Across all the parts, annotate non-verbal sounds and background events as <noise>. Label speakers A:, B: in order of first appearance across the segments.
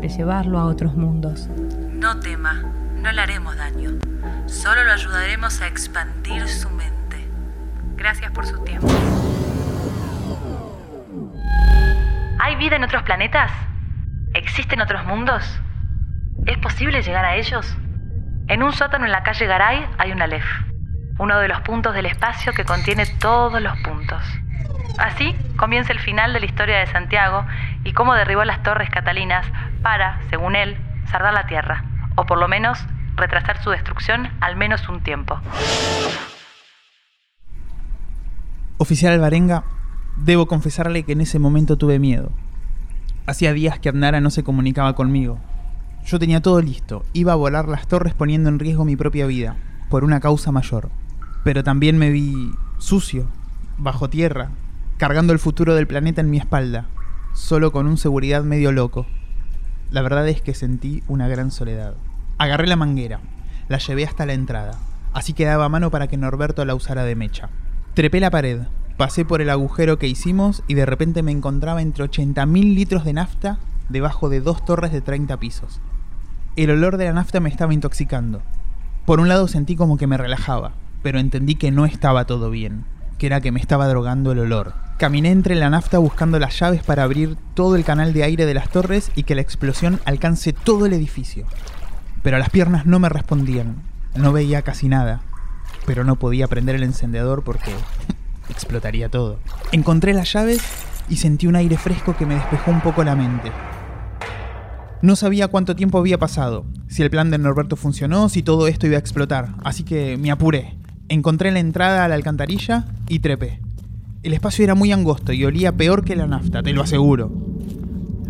A: de llevarlo a otros mundos.
B: no tema, no le haremos daño. Solo lo ayudaremos a expandir su mente. Gracias por su tiempo. ¿Hay vida en otros planetas? ¿Existen otros mundos? ¿Es posible llegar a ellos? En un sótano en la calle Garay hay una Aleph, uno de los puntos del espacio que contiene todos los puntos. Así comienza el final de la historia de Santiago y cómo derribó las torres catalinas para, según él, sardar la tierra, o por lo menos retrasar su destrucción al menos un tiempo.
C: Oficial Alvarenga, debo confesarle que en ese momento tuve miedo. Hacía días que Adnara no se comunicaba conmigo. Yo tenía todo listo, iba a volar las torres poniendo en riesgo mi propia vida, por una causa mayor. Pero también me vi sucio, bajo tierra, cargando el futuro del planeta en mi espalda, solo con un seguridad medio loco. La verdad es que sentí una gran soledad. Agarré la manguera, la llevé hasta la entrada, así que daba mano para que Norberto la usara de mecha. Trepé la pared, pasé por el agujero que hicimos y de repente me encontraba entre 80.000 litros de nafta debajo de dos torres de 30 pisos. El olor de la nafta me estaba intoxicando. Por un lado sentí como que me relajaba, pero entendí que no estaba todo bien, que era que me estaba drogando el olor. Caminé entre la nafta buscando las llaves para abrir todo el canal de aire de las torres y que la explosión alcance todo el edificio. Pero las piernas no me respondían. No veía casi nada. Pero no podía prender el encendedor porque <laughs> explotaría todo. Encontré las llaves y sentí un aire fresco que me despejó un poco la mente. No sabía cuánto tiempo había pasado, si el plan de Norberto funcionó, si todo esto iba a explotar, así que me apuré. Encontré la entrada a la alcantarilla y trepé. El espacio era muy angosto y olía peor que la nafta, te lo aseguro.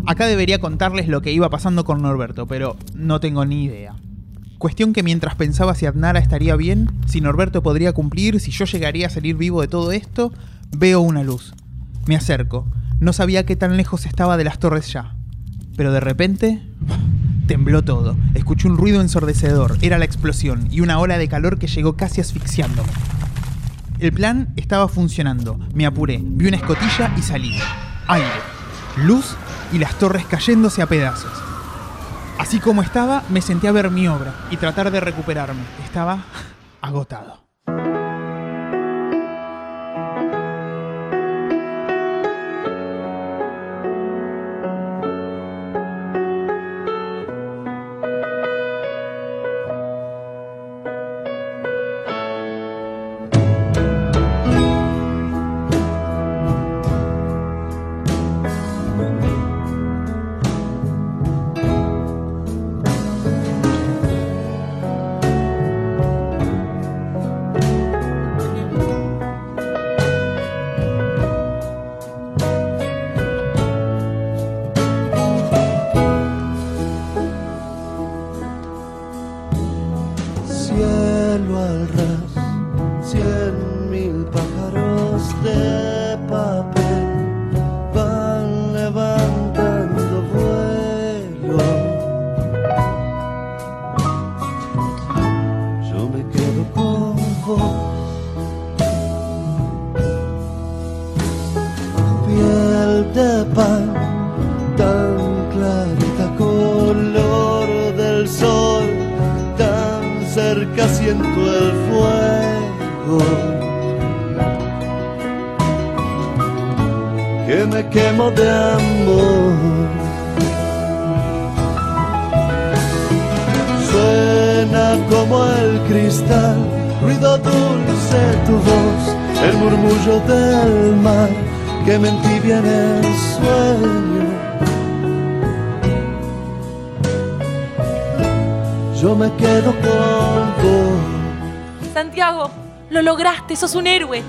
C: Acá debería contarles lo que iba pasando con Norberto, pero no tengo ni idea. Cuestión que mientras pensaba si Adnara estaría bien, si Norberto podría cumplir, si yo llegaría a salir vivo de todo esto, veo una luz. Me acerco. No sabía qué tan lejos estaba de las torres ya. Pero de repente... <laughs> Tembló todo. Escuché un ruido ensordecedor. Era la explosión y una ola de calor que llegó casi asfixiándome. El plan estaba funcionando. Me apuré, vi una escotilla y salí. Aire, luz y las torres cayéndose a pedazos. Así como estaba, me senté a ver mi obra y tratar de recuperarme. Estaba agotado.
D: Que me
E: entibia en el sueño. Yo me quedo con vos.
B: Santiago, lo lograste, sos un héroe.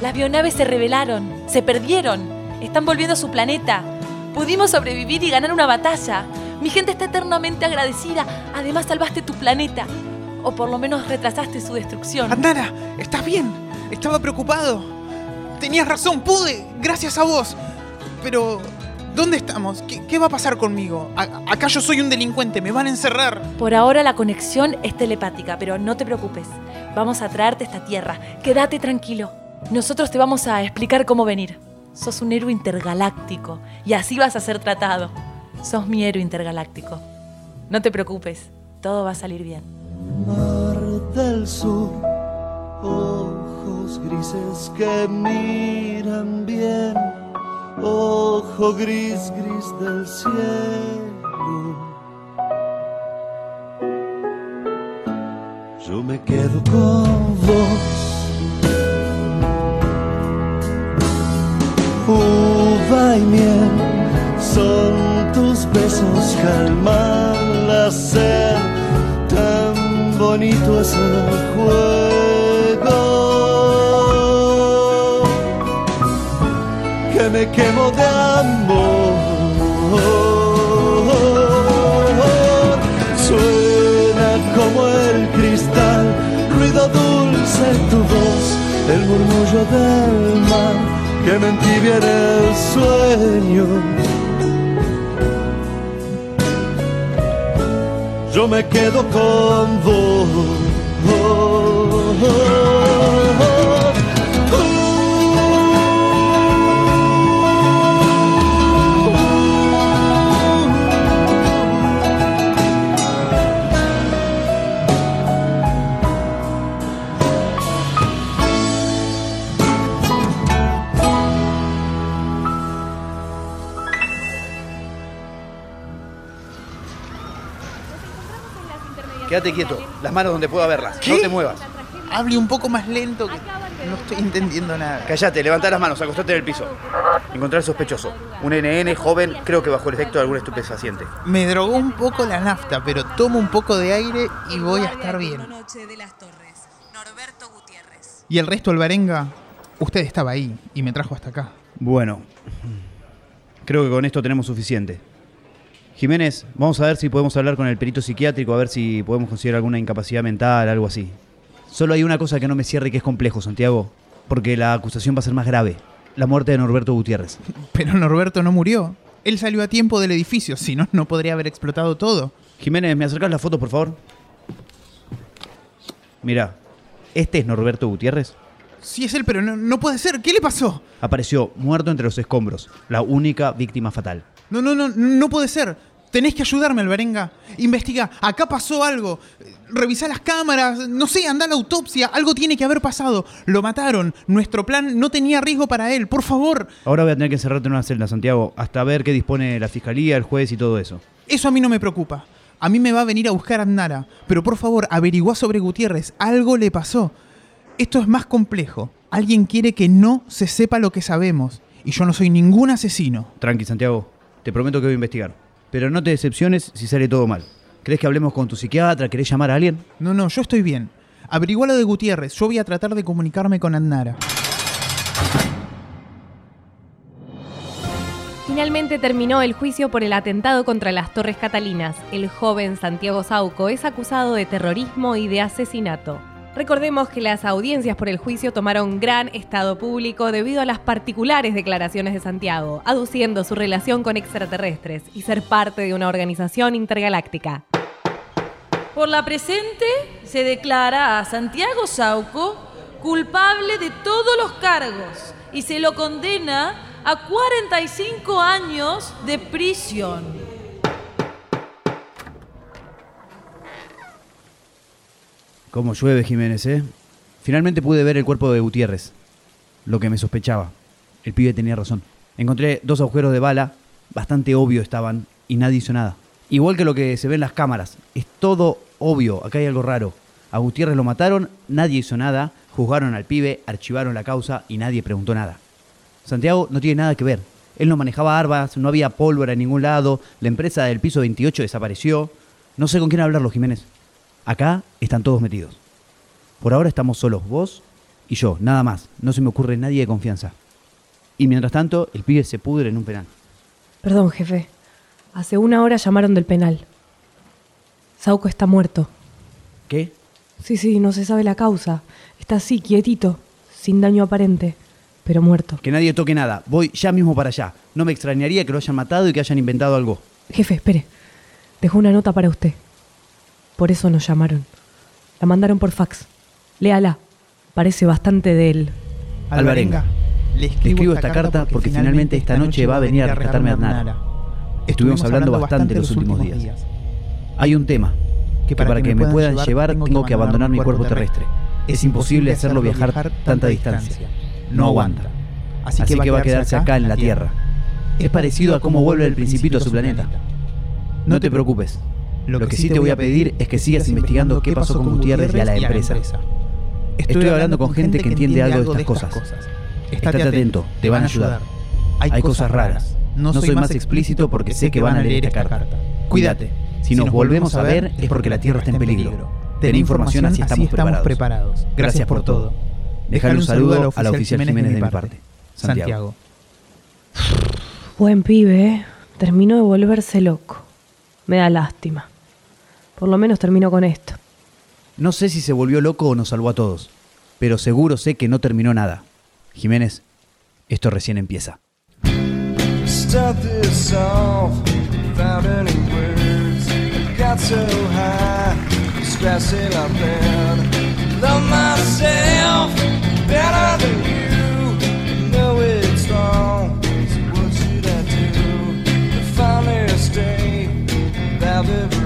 B: Las bionaves se rebelaron, se perdieron, están volviendo a su planeta. Pudimos sobrevivir y ganar una batalla. Mi gente está eternamente agradecida. Además salvaste tu planeta. O por lo menos retrasaste su destrucción.
C: Andara, ¿estás bien? Estaba preocupado. Tenías razón, pude, gracias a vos. Pero, ¿dónde estamos? ¿Qué, qué va a pasar conmigo? A- acá yo soy un delincuente, me van a encerrar.
B: Por ahora la conexión es telepática, pero no te preocupes. Vamos a traerte esta tierra. Quédate tranquilo. Nosotros te vamos a explicar cómo venir. Sos un héroe intergaláctico y así vas a ser tratado. Sos mi héroe intergaláctico. No te preocupes, todo va a salir bien.
E: Mar del sur, ojos grises que miran bien, ojo gris, gris del cielo. Yo me quedo con vos. Uva y miel son tus besos, calman la sed tan bonito es el juego quemo de amor. Suena como el cristal, ruido dulce tu voz, el murmullo del mar que me entibia en el sueño. yo me quedo con vos.
F: Quédate quieto, las manos donde pueda verlas. No te muevas.
C: Hable un poco más lento, que no estoy entendiendo nada.
F: Callate, levanta las manos, acostate en el piso. Encontrar al sospechoso. Un NN joven, creo que bajo el efecto de algún estupefaciente.
C: Me drogó un poco la nafta, pero tomo un poco de aire y voy a estar bien.
G: Noche de las Torres. Norberto Gutiérrez.
C: Y el resto, Alvarenga, usted estaba ahí y me trajo hasta acá.
F: Bueno, creo que con esto tenemos suficiente. Jiménez, vamos a ver si podemos hablar con el perito psiquiátrico, a ver si podemos conseguir alguna incapacidad mental, algo así. Solo hay una cosa que no me cierra y que es complejo, Santiago, porque la acusación va a ser más grave. La muerte de Norberto Gutiérrez. <laughs>
C: Pero Norberto no murió. Él salió a tiempo del edificio, si no, no podría haber explotado todo.
F: Jiménez, ¿me acercás la foto, por favor? Mira, este es Norberto Gutiérrez.
C: Sí es él, pero no, no puede ser. ¿Qué le pasó?
F: Apareció muerto entre los escombros, la única víctima fatal.
C: No, no, no, no puede ser. Tenés que ayudarme, Alvarenga. Investiga, acá pasó algo. Revisá las cámaras, no sé, anda a la autopsia. Algo tiene que haber pasado. Lo mataron. Nuestro plan no tenía riesgo para él. Por favor.
F: Ahora voy a tener que encerrarte en una celda, Santiago, hasta ver qué dispone la fiscalía, el juez y todo eso.
C: Eso a mí no me preocupa. A mí me va a venir a buscar Andara. Pero por favor, averigua sobre Gutiérrez. Algo le pasó. Esto es más complejo. Alguien quiere que no se sepa lo que sabemos. Y yo no soy ningún asesino.
F: Tranqui, Santiago. Te prometo que voy a investigar. Pero no te decepciones si sale todo mal. ¿Crees que hablemos con tu psiquiatra? ¿Querés llamar a alguien?
C: No, no, yo estoy bien. Averigua lo de Gutiérrez. Yo voy a tratar de comunicarme con Andara.
H: Finalmente terminó el juicio por el atentado contra las Torres Catalinas. El joven Santiago Sauco es acusado de terrorismo y de asesinato. Recordemos que las audiencias por el juicio tomaron gran estado público debido a las particulares declaraciones de Santiago, aduciendo su relación con extraterrestres y ser parte de una organización intergaláctica.
B: Por la presente, se declara a Santiago Sauco culpable de todos los cargos y se lo condena a 45 años de prisión.
F: Cómo llueve, Jiménez, ¿eh? Finalmente pude ver el cuerpo de Gutiérrez. Lo que me sospechaba. El pibe tenía razón. Encontré dos agujeros de bala, bastante obvio estaban, y nadie hizo nada. Igual que lo que se ve en las cámaras. Es todo obvio, acá hay algo raro. A Gutiérrez lo mataron, nadie hizo nada, juzgaron al pibe, archivaron la causa y nadie preguntó nada. Santiago no tiene nada que ver. Él no manejaba armas, no había pólvora en ningún lado, la empresa del piso 28 desapareció. No sé con quién hablarlo, Jiménez. Acá están todos metidos. Por ahora estamos solos, vos y yo, nada más. No se me ocurre nadie de confianza. Y mientras tanto, el pibe se pudre en un penal.
A: Perdón, jefe. Hace una hora llamaron del penal. Sauco está muerto.
F: ¿Qué?
A: Sí, sí, no se sabe la causa. Está así, quietito, sin daño aparente, pero muerto.
F: Que nadie toque nada. Voy ya mismo para allá. No me extrañaría que lo hayan matado y que hayan inventado algo.
A: Jefe, espere. Dejó una nota para usted. Por eso nos llamaron. La mandaron por fax. Léala. Parece bastante de él.
F: Alvarenga.
C: Le
F: Le escribo esta carta porque finalmente esta noche va a venir a rescatarme a Adnara. Estuvimos hablando bastante los últimos días. Hay un tema, que para que me puedan llevar tengo que abandonar mi cuerpo terrestre. Es imposible hacerlo viajar tanta distancia. No aguanta. Así que va a quedarse acá en la Tierra. Es parecido a cómo vuelve el principito a su planeta. No te preocupes. Lo que sí te voy a pedir es que sigas investigando qué pasó con Gutiérrez y a la empresa. Estoy hablando con gente que entiende algo de estas cosas. Estate atento, te van a ayudar. Hay cosas raras. No soy más explícito porque sé que van a leer esta carta. Cuídate. Si nos volvemos a ver es porque la Tierra está en peligro. Ten información así estamos preparados. Gracias por todo. Déjale un saludo a la oficial Jiménez de mi parte. Santiago.
A: Buen pibe, ¿eh? Terminó de volverse loco. Me da lástima. Por lo menos terminó con esto.
F: No sé si se volvió loco o nos salvó a todos, pero seguro sé que no terminó nada. Jiménez, esto recién empieza.
D: I've ever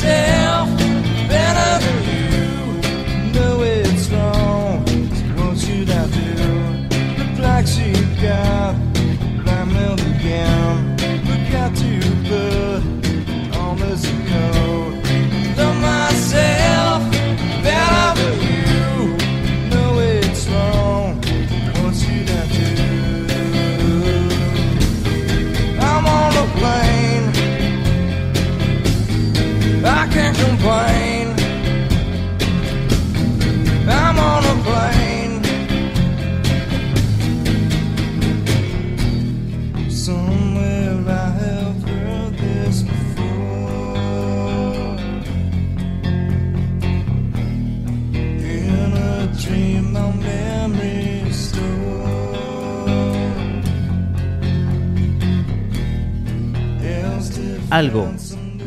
D: myself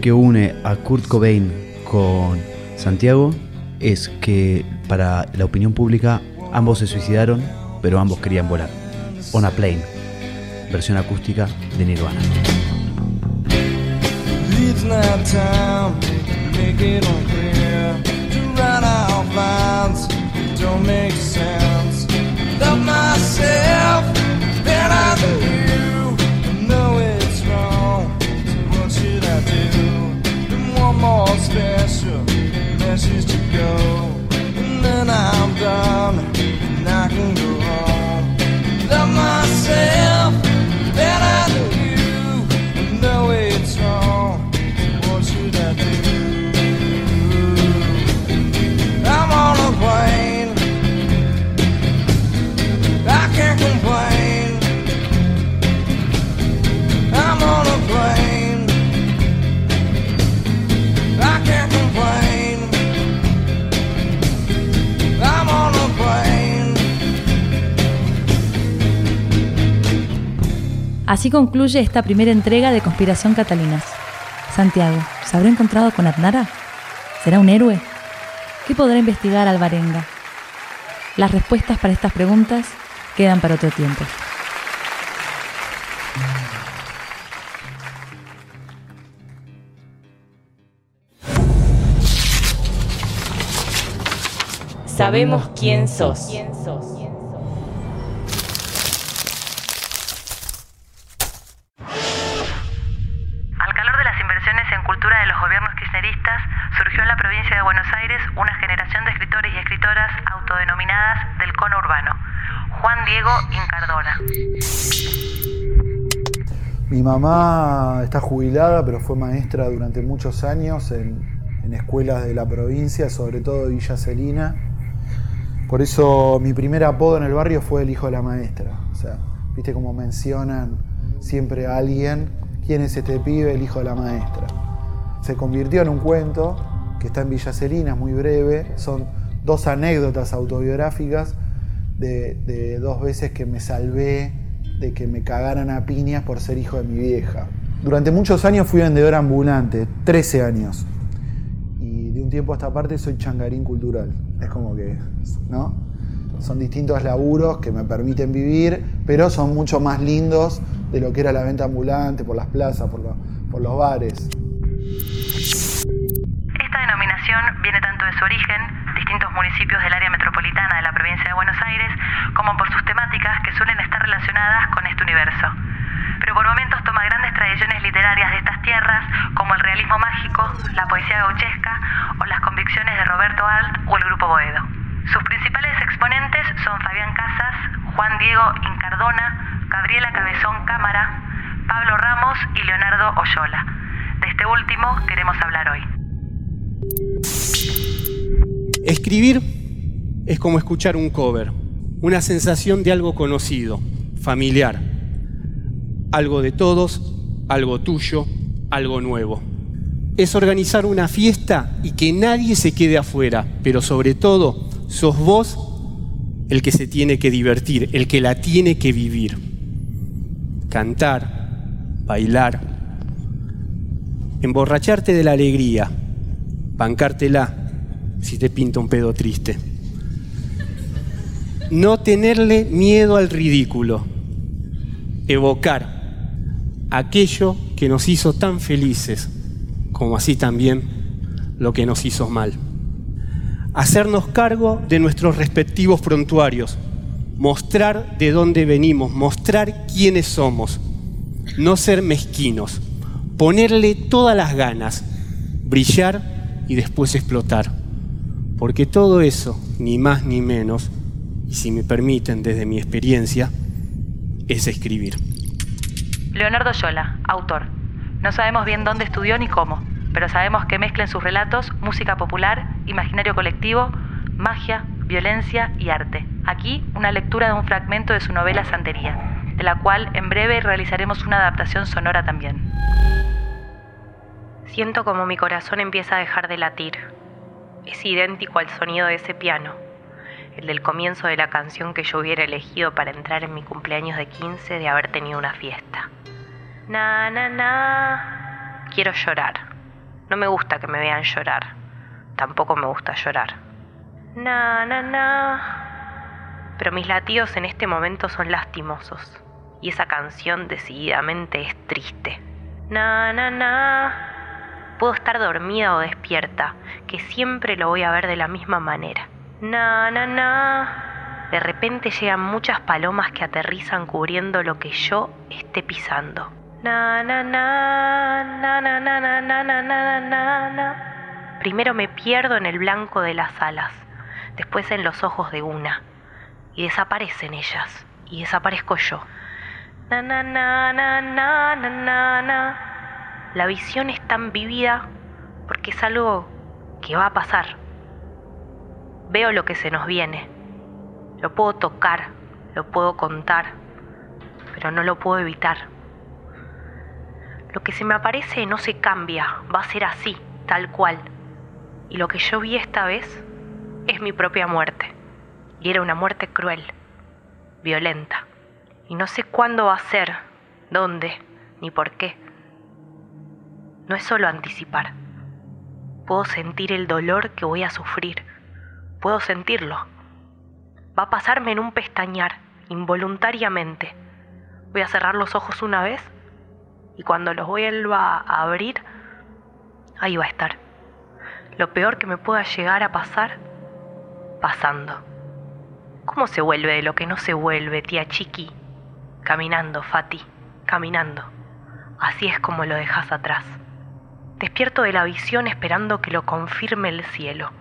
F: que une a Kurt Cobain con Santiago es que para la opinión pública ambos se suicidaron, pero ambos querían volar. On a Plane, versión acústica de Nirvana.
B: Así concluye esta primera entrega de Conspiración Catalinas. Santiago, ¿se habrá encontrado con Atnara? ¿Será un héroe? ¿Qué podrá investigar Alvarenga? Las respuestas para estas preguntas quedan para otro tiempo.
H: Sabemos quién sos.
I: Mi mamá está jubilada, pero fue maestra durante muchos años en, escuelas de la provincia, sobre todo de Villa Celina. Por eso mi primer apodo en el barrio fue el hijo de la maestra. O sea, viste como mencionan siempre a alguien, ¿quién es este pibe? El hijo de la maestra. Se convirtió en un cuento que está en Villa Celina, es muy breve. Son dos anécdotas autobiográficas de dos veces que me salvé de que me cagaran a piñas por ser hijo de mi vieja. Durante muchos años fui vendedor ambulante, 13 años. Y de un tiempo a esta parte soy changarín cultural. Es como que, ¿no? Son distintos laburos que me permiten vivir, pero son mucho más lindos de lo que era la venta ambulante, por las plazas, por, por los bares.
B: Esta denominación viene tanto de su origen, distintos municipios del área metropolitana de la provincia de Buenos Aires, como por sus temáticas que suelen estar con este universo. Pero por momentos toma grandes tradiciones literarias de estas tierras, como el realismo mágico, la poesía gauchesca o las convicciones de Roberto Alt o el Grupo Boedo. Sus principales exponentes son Fabián Casas, Juan Diego Incardona, Gabriela Cabezón Cámara, Pablo Ramos y Leonardo Oyola. De este último queremos hablar hoy.
J: Escribir es como escuchar un cover, una sensación de algo conocido, familiar, algo de todos, algo tuyo, algo nuevo. Es organizar una fiesta y que nadie se quede afuera, pero sobre todo sos vos el que se tiene que divertir, el que la tiene que vivir. Cantar, bailar, emborracharte de la alegría, bancártela si te pinta un pedo triste. No tenerle miedo al ridículo, evocar aquello que nos hizo tan felices, como así también lo que nos hizo mal. Hacernos cargo de nuestros respectivos prontuarios, mostrar de dónde venimos, mostrar quiénes somos, no ser mezquinos, ponerle todas las ganas, brillar y después explotar. Porque todo eso, ni más ni menos, y si me permiten desde mi experiencia, es escribir.
B: Leonardo Yola, autor. No sabemos bien dónde estudió ni cómo, pero sabemos que mezcla en sus relatos música popular, imaginario colectivo, magia, violencia y arte. Aquí una lectura de un fragmento de su novela Santería, de la cual en breve realizaremos una adaptación sonora también.
G: Siento como mi corazón empieza a dejar de latir. Es idéntico al sonido de ese piano, el del comienzo de la canción que yo hubiera elegido para entrar en mi cumpleaños de 15 de haber tenido una fiesta. Na, na, na. Quiero llorar. No me gusta que me vean llorar. Tampoco me gusta llorar. Na, na, na. Pero mis latidos en este momento son lastimosos. Y esa canción decididamente es triste. Na, na, na. Puedo estar dormida o despierta, que siempre lo voy a ver de la misma manera. Na, na, na. De repente llegan muchas palomas que aterrizan cubriendo lo que yo esté pisando. Na, na, na, na, na, na, na, na, na, na, na. Primero me pierdo en el blanco de las alas, después en los ojos de una, y desaparecen ellas, y desaparezco yo. Na, na, na, na, na, na, na, na. La visión es tan vívida porque es algo que va a pasar. Veo lo que se nos viene. Lo puedo tocar, lo puedo contar, pero no lo puedo evitar. Lo que se me aparece no se cambia, va a ser así, tal cual. Y lo que yo vi esta vez es mi propia muerte. Y era una muerte cruel, violenta. Y no sé cuándo va a ser, dónde ni por qué. No es solo anticipar. Puedo sentir el dolor que voy a sufrir. Puedo sentirlo. Va a pasarme en un pestañear, involuntariamente. Voy a cerrar los ojos una vez y cuando los vuelva a abrir, ahí va a estar. Lo peor que me pueda llegar a pasar, pasando. ¿Cómo se vuelve de lo que no se vuelve, tía Chiqui? Caminando, Fati, caminando. Así es como lo dejas atrás. Despierto de la visión esperando que lo confirme el cielo,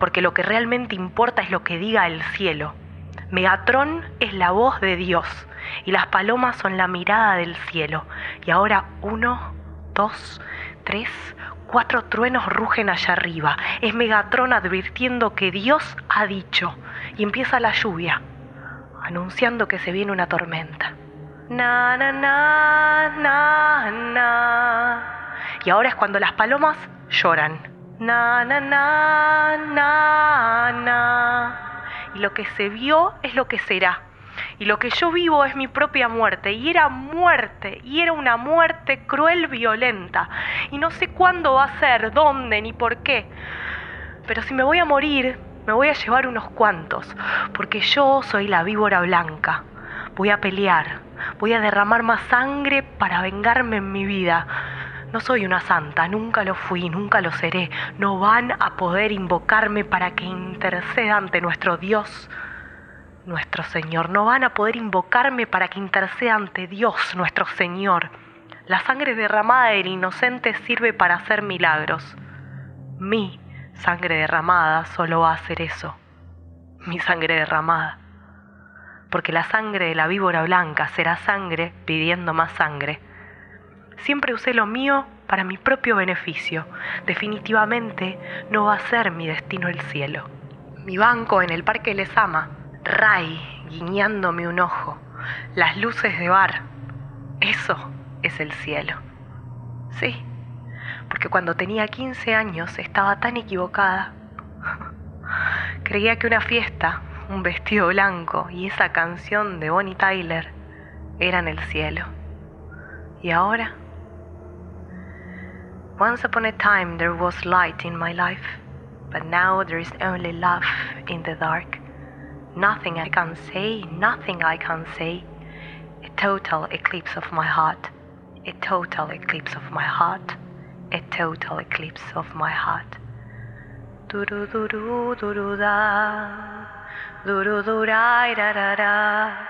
G: porque lo que realmente importa es lo que diga el cielo. Megatron es la voz de Dios y las palomas son la mirada del cielo. Y ahora uno, dos, tres, cuatro truenos rugen allá arriba. Es Megatron advirtiendo que Dios ha dicho. Y empieza la lluvia, anunciando que se viene una tormenta. Na, na, na, na, na. Y ahora es cuando las palomas lloran. Na, na, na, na, na. Y lo que se vio es lo que será. Y lo que yo vivo es mi propia muerte. Y era muerte. Y era una muerte cruel, violenta. Y no sé cuándo va a ser, dónde, ni por qué. Pero si me voy a morir, me voy a llevar unos cuantos. Porque yo soy la víbora blanca. Voy a pelear. Voy a derramar más sangre para vengarme en mi vida. No soy una santa, nunca lo fui, nunca lo seré. No van a poder invocarme para que interceda ante nuestro Dios, nuestro Señor. No van a poder invocarme para que interceda ante Dios, nuestro Señor. La sangre derramada del inocente sirve para hacer milagros. Mi sangre derramada solo va a hacer eso. Mi sangre derramada. Porque la sangre de la víbora blanca será sangre pidiendo más sangre Siempre usé lo mío para mi propio beneficio. Definitivamente no va a ser mi destino el cielo. Mi banco en el Parque Lesama, Ray guiñándome un ojo, las luces de bar. Eso es el cielo. Sí, porque cuando tenía 15 años estaba tan equivocada. <laughs> Creía que una fiesta, un vestido blanco y esa canción de Bonnie Tyler eran el cielo. Y ahora Once upon a time there was light in my life, but now there is only love in the dark. Nothing I can say, nothing I can say. A total eclipse of my heart. A total eclipse of my heart. A total eclipse of my heart. Duru duru duru da. Duru duru da da da.
K: Turn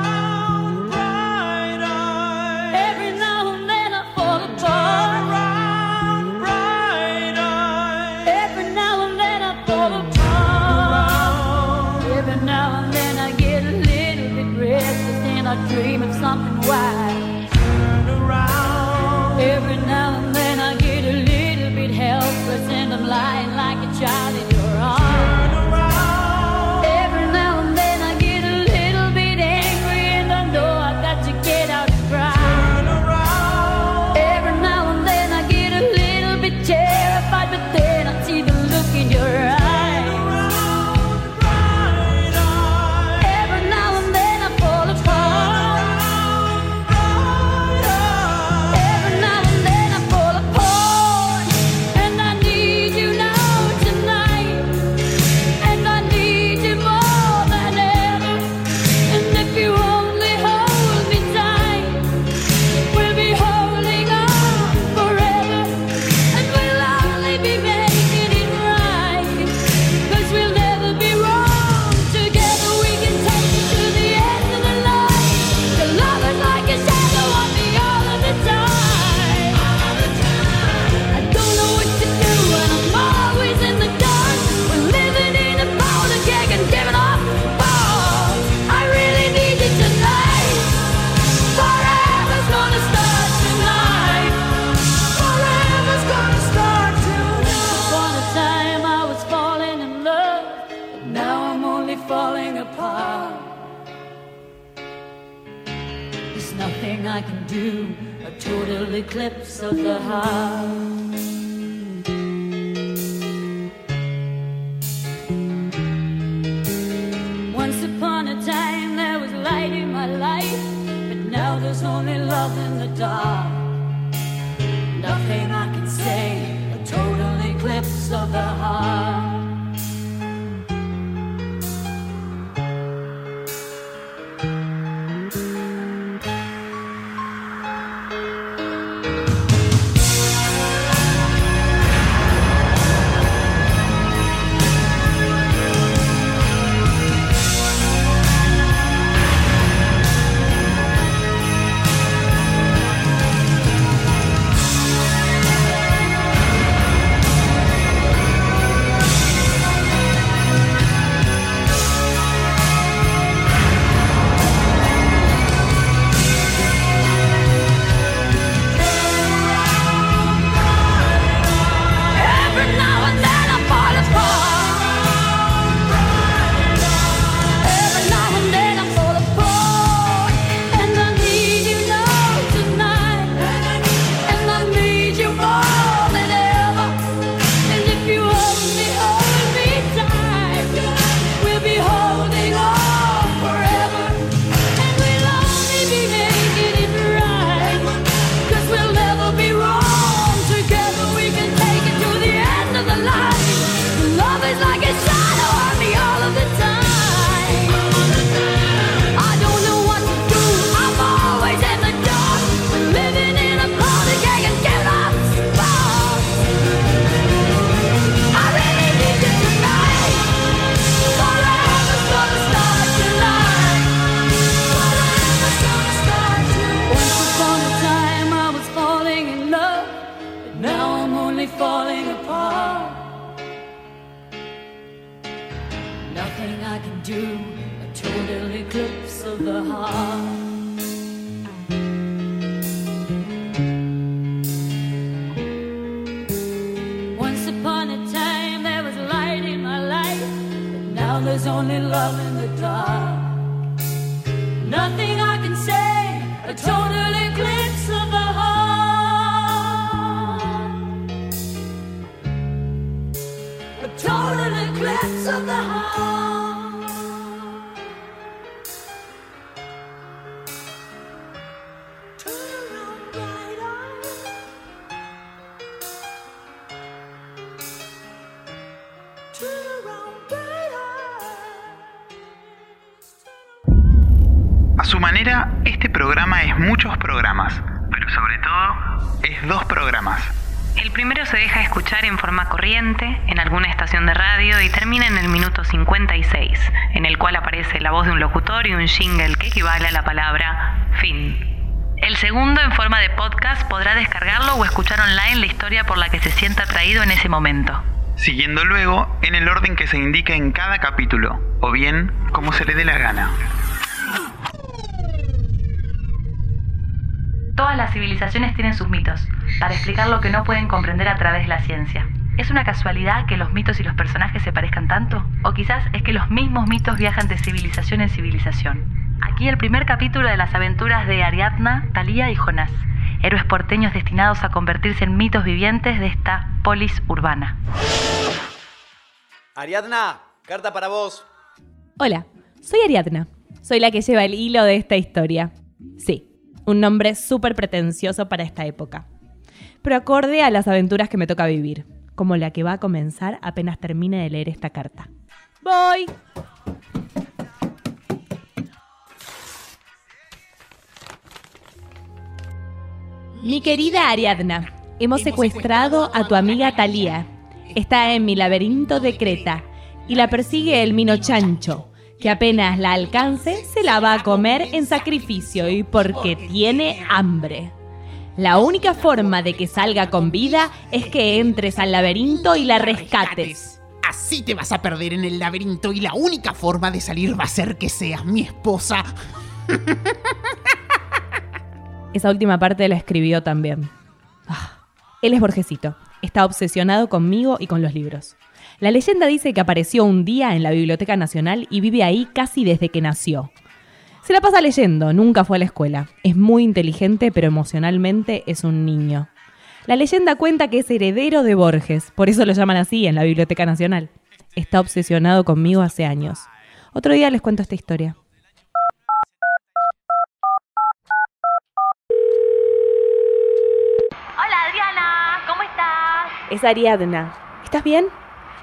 C: Es dos programas.
B: El primero se deja escuchar en forma corriente en alguna estación de radio y termina en el minuto 56, en el cual aparece la voz de un locutor y un jingle que equivale a la palabra fin. El segundo, en forma de podcast, podrá descargarlo o escuchar online la historia por la que se sienta atraído en ese momento.
C: Siguiendo luego en el orden que se indica en cada capítulo, o bien como se le dé la gana.
B: Todas las civilizaciones tienen sus mitos, para explicar lo que no pueden comprender a través de la ciencia. ¿Es una casualidad que los mitos y los personajes se parezcan tanto? ¿O quizás es que los mismos mitos viajan de civilización en civilización? Aquí el primer capítulo de las aventuras de Ariadna, Talía y Jonás, héroes porteños destinados a convertirse en mitos vivientes de esta polis urbana.
L: Ariadna, carta para vos.
H: Hola, soy Ariadna. Soy la que lleva el hilo de esta historia. Sí, un nombre súper pretencioso para esta época. Pero acorde a las aventuras que me toca vivir, como la que va a comenzar apenas termine de leer esta carta. ¡Voy! Mi querida Ariadna, hemos secuestrado a tu amiga Talía. Está en mi laberinto de Creta y la persigue el mino chancho, que apenas la alcance se la va a comer en sacrificio y porque tiene hambre. La única forma de que salga con vida es que entres al laberinto y la rescates.
M: Así te vas a perder en el laberinto y la única forma de salir va a ser que seas mi esposa. <laughs>
H: Esa última parte la escribió también. Ah, Él es Borgesito. Está obsesionado conmigo y con los libros. La leyenda dice que apareció un día en la Biblioteca Nacional y vive ahí casi desde que nació. Se la pasa leyendo, nunca fue a la escuela. Es muy inteligente, pero emocionalmente es un niño. La leyenda cuenta que es heredero de Borges, por eso lo llaman así en la Biblioteca Nacional. Está obsesionado conmigo hace años. Otro día les cuento esta historia.
B: Hola Adriana, ¿cómo estás?
H: Es Ariadna. ¿Estás bien?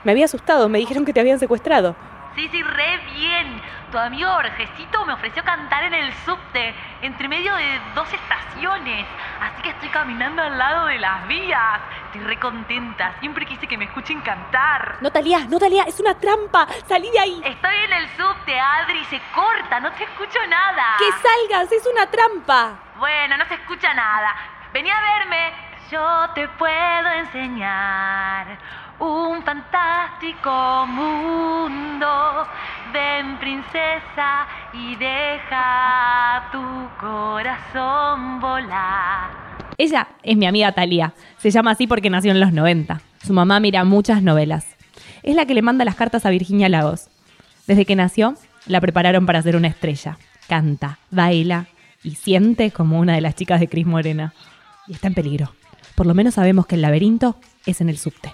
H: Me había asustado, me dijeron que te habían secuestrado.
B: Sí, sí, re bien. Tu amigo Borgesito me ofreció cantar en el subte, entre medio de dos estaciones. Así que estoy caminando al lado de las vías. Estoy re contenta. Siempre quise que me escuchen cantar.
H: No, Talía, no, Talía, es una trampa. Salí de ahí.
B: Estoy en el subte, Adri. Se corta, no te escucho nada.
H: Que salgas, es una trampa.
B: Bueno, no se escucha nada. Vení a verme. Yo te puedo enseñar un fantástico mundo. Ven, princesa, y deja tu corazón volar.
H: Ella es mi amiga Talía. Se llama así porque nació en los 90. Su mamá mira muchas novelas. Es la que le manda las cartas a Virginia Lagos. Desde que nació, la prepararon para ser una estrella. Canta, baila y siente como una de las chicas de Cris Morena. Y está en peligro. Por lo menos sabemos que el laberinto es en el subte.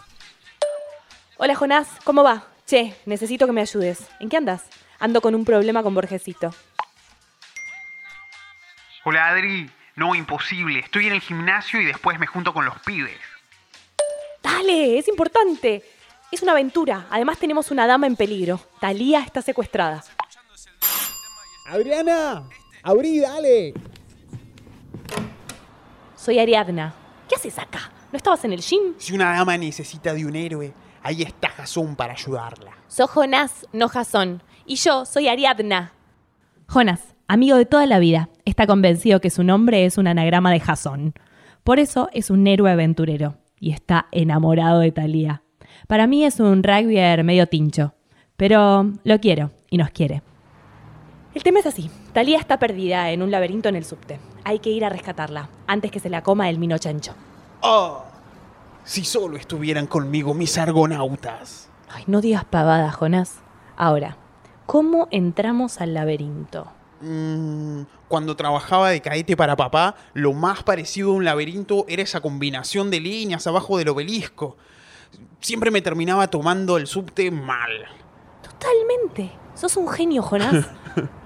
H: Hola Jonás, ¿cómo va? Che, necesito que me ayudes. ¿En qué andas? Ando con un problema con Borgesito.
C: Hola Adri, no, imposible. Estoy en el gimnasio y después me junto con los pibes.
H: Dale, es importante. Es una aventura. Además tenemos una dama en peligro. Talía está secuestrada.
N: Adriana, abrí, dale.
H: Soy Ariadna. ¿Qué haces acá? ¿No estabas en el gym?
C: Si una dama necesita de un héroe, ahí está Jason para ayudarla.
H: Sos Jonás, no Jasón. Y yo soy Ariadna. Jonás, amigo de toda la vida, está convencido que su nombre es un anagrama de Jasón. Por eso es un héroe aventurero y está enamorado de Talía. Para mí es un rugbyer medio tincho, pero lo quiero y nos quiere. El tema es así. Talía está perdida en un laberinto en el subte. Hay que ir a rescatarla antes que se la coma el mino chancho.
C: ¡Oh! Si solo estuvieran conmigo mis argonautas.
H: Ay, no digas pavadas, Jonás. Ahora, ¿cómo entramos al laberinto?
C: Mm, cuando trabajaba de caete para papá, lo más parecido a un laberinto era esa combinación de líneas abajo del obelisco. Siempre me terminaba tomando el subte mal.
H: Totalmente. Sos un genio, Jonás. <laughs>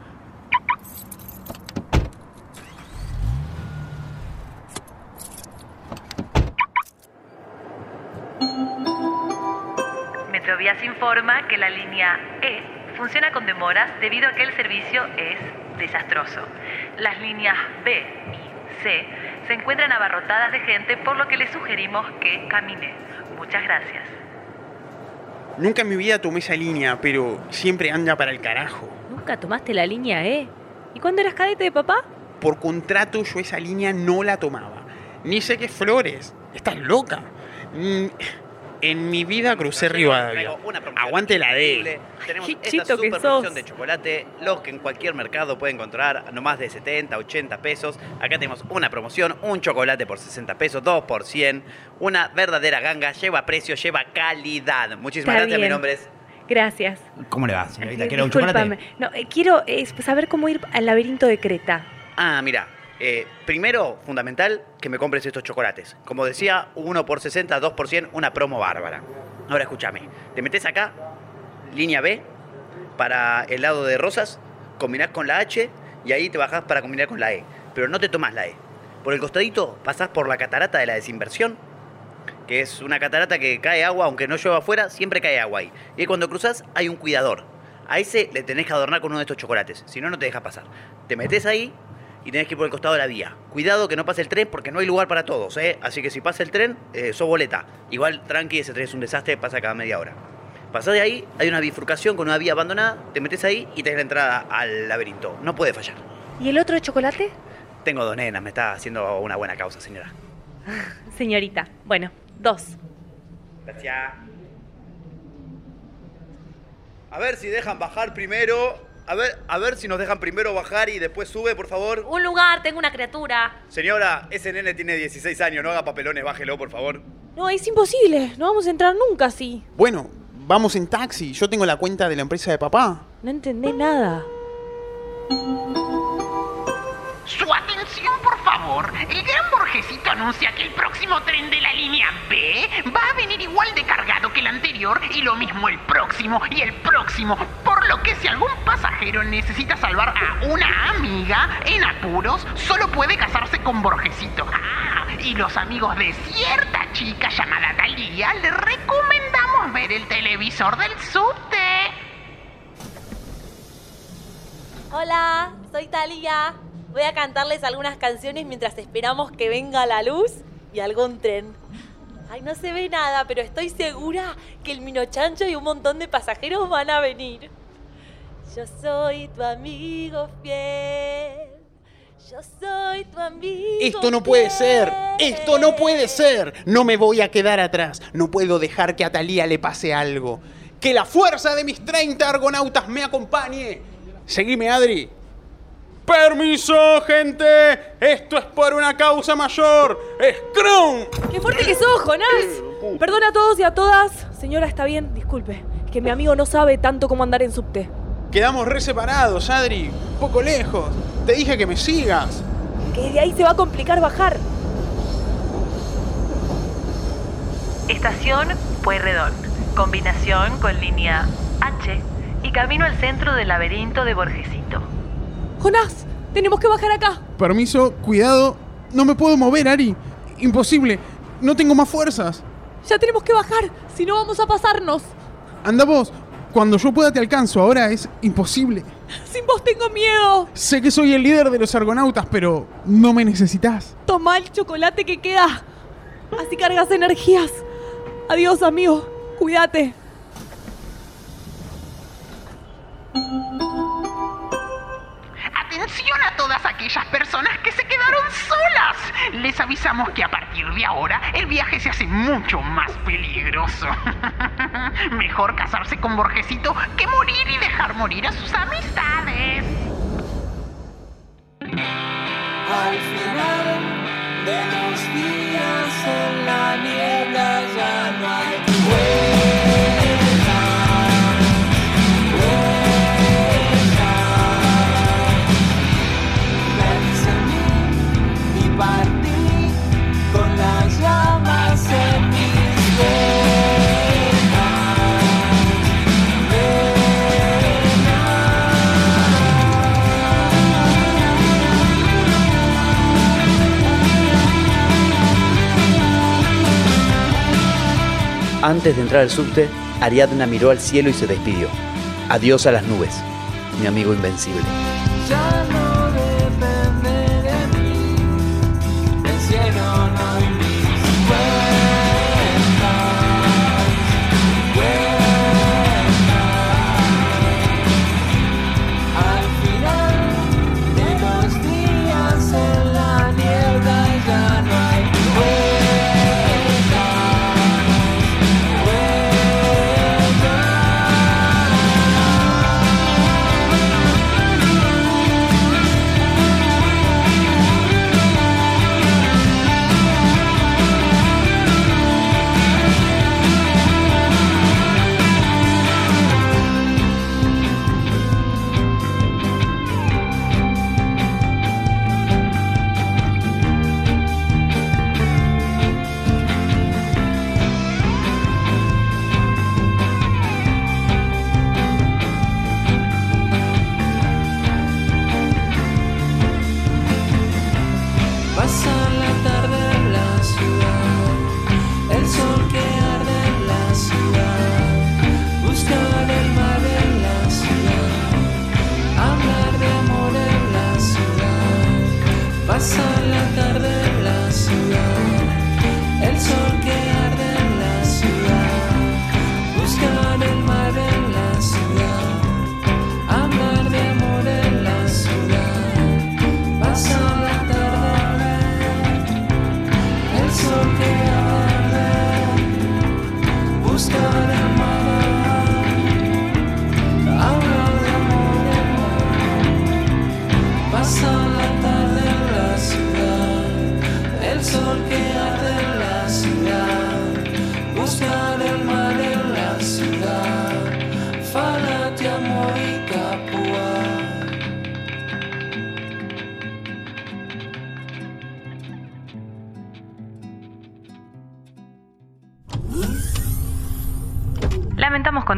B: Metrovías informa que la línea E funciona con demoras debido a que el servicio es desastroso. Las líneas B y C se encuentran abarrotadas de gente, por lo que le sugerimos que camine. Muchas gracias.
C: Nunca en mi vida tomé esa línea, pero siempre anda para el carajo.
H: ¿Nunca tomaste la línea E? ¿Y cuándo eras cadete de papá?
C: Por contrato yo esa línea no la tomaba. Ni sé qué flores. Estás loca. Mm, En mi vida crucé Rivadavia. Aguante la D.
F: Tenemos
H: Qué
F: esta
H: chito que sos.
F: de chocolate, lo que en cualquier mercado puede encontrar a no más de 70, 80 pesos. Acá tenemos una promoción, un chocolate por 60 pesos, dos por 100. Una verdadera ganga, lleva precio, lleva calidad. Muchísimas
H: Está
F: gracias, mi
H: bien.
F: nombre es...
H: Gracias.
O: ¿Cómo le va, señorita? ¿Quiere un chocolate?
H: No, eh, quiero eh, saber cómo ir al laberinto de Creta.
F: Ah, mira. Eh, primero, fundamental, que me compres estos chocolates. Como decía, uno por 60, dos por 100, una promo bárbara. Ahora escúchame. Te metes acá, línea B, para el lado de rosas, combinás con la H y ahí te bajás para combinar con la E. Pero no te tomás la E. Por el costadito pasás por la catarata de la desinversión, que es una catarata que cae agua, aunque no llueva afuera, siempre cae agua ahí. Y cuando cruzas hay un cuidador. A ese le tenés que adornar con uno de estos chocolates, si no, no te deja pasar. Te metes ahí y tenés que ir por el costado de la vía. Cuidado que no pase el tren porque no hay lugar para todos, ¿eh? Así que si pasa el tren, eh, sos boleta. Igual, tranqui, ese tren es un desastre, pasa cada media hora. Pasás de ahí, hay una bifurcación con una vía abandonada, te metes ahí y tenés la entrada al laberinto. No puede fallar.
H: ¿Y el otro chocolate?
F: Tengo dos nenas, me está haciendo una buena causa, señora. <laughs>
H: Señorita. Bueno, dos.
F: Gracias. A ver si dejan bajar primero. A ver, a ver si nos dejan primero bajar y después sube, por favor.
B: Un lugar, tengo una criatura.
F: Señora, ese nene tiene 16 años, no haga papelones, bájelo, por favor.
H: No, es imposible. No vamos a entrar nunca así.
C: Bueno, vamos en taxi. Yo tengo la cuenta de la empresa de papá.
H: No entendés nada.
C: El gran Borgesito anuncia que el próximo tren de la línea B va a venir igual de cargado que el anterior y lo mismo el próximo y el próximo. Por lo que si algún pasajero necesita salvar a una amiga en apuros, solo puede casarse con Borgesito. Ah, y los amigos de cierta chica llamada Talía le recomendamos ver el televisor del subte.
B: Hola, soy Talía. Voy a cantarles algunas canciones mientras esperamos que venga la luz y algún tren. Ay, no se ve nada, pero estoy segura que el Minochancho y un montón de pasajeros van a venir. Yo soy tu amigo fiel. Yo soy tu amigo.
P: Esto no puede ser. Esto no puede ser. No me voy a quedar atrás. No puedo dejar que a Talía le pase algo. Que la fuerza de mis 30 argonautas me acompañe. Seguime, Adri. Permiso, gente. Esto es por una causa mayor. ¡Scrum!
H: ¡Qué fuerte que sos, Jonás! Perdona a todos y a todas. Señora, está bien, disculpe. Es que mi amigo no sabe tanto cómo andar en subte.
P: Quedamos re separados, Adri. Un poco lejos. Te dije que me sigas.
H: Que de ahí se va a complicar bajar.
Q: Estación Pueyrredón. Combinación con línea H y camino al centro del laberinto de Borgesito.
H: Jonás, tenemos que bajar acá.
P: Permiso, cuidado. No me puedo mover, Ari. Imposible. No tengo más fuerzas.
H: Ya tenemos que bajar, si no vamos a pasarnos.
P: Anda vos. Cuando yo pueda te alcanzo. Ahora es imposible.
H: Sin vos tengo miedo.
P: Sé que soy el líder de los argonautas, pero no me necesitas.
H: Toma el chocolate que queda. Así cargas energías. Adiós, amigo. Cuídate.
C: Atención a todas aquellas personas que se quedaron solas. Les avisamos que a partir de ahora el viaje se hace mucho más peligroso. <laughs> Mejor casarse con Borgesito que morir y dejar morir a sus amistades.
F: Al final de los días en la niebla ya
R: Antes de entrar al subte, Ariadna miró al cielo y se despidió. Adiós a las nubes, mi amigo invencible.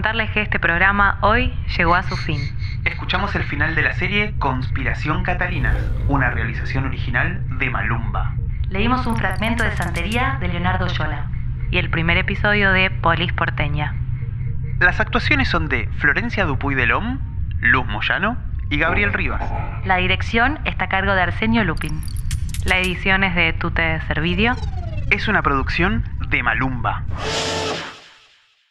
B: Contarles que este programa hoy llegó a su fin.
C: Escuchamos el final de la serie Conspiración Catalina, una realización original de Malumba.
B: Leímos un fragmento de Santería de Leonardo Yola y el primer episodio de Polis Porteña.
C: Las actuaciones son de Florencia Dupuy de Lom, Luz Moyano y Gabriel Rivas.
B: La dirección está a cargo de Arsenio Lupin. La edición es de Tute Servidio.
C: Es una producción de Malumba.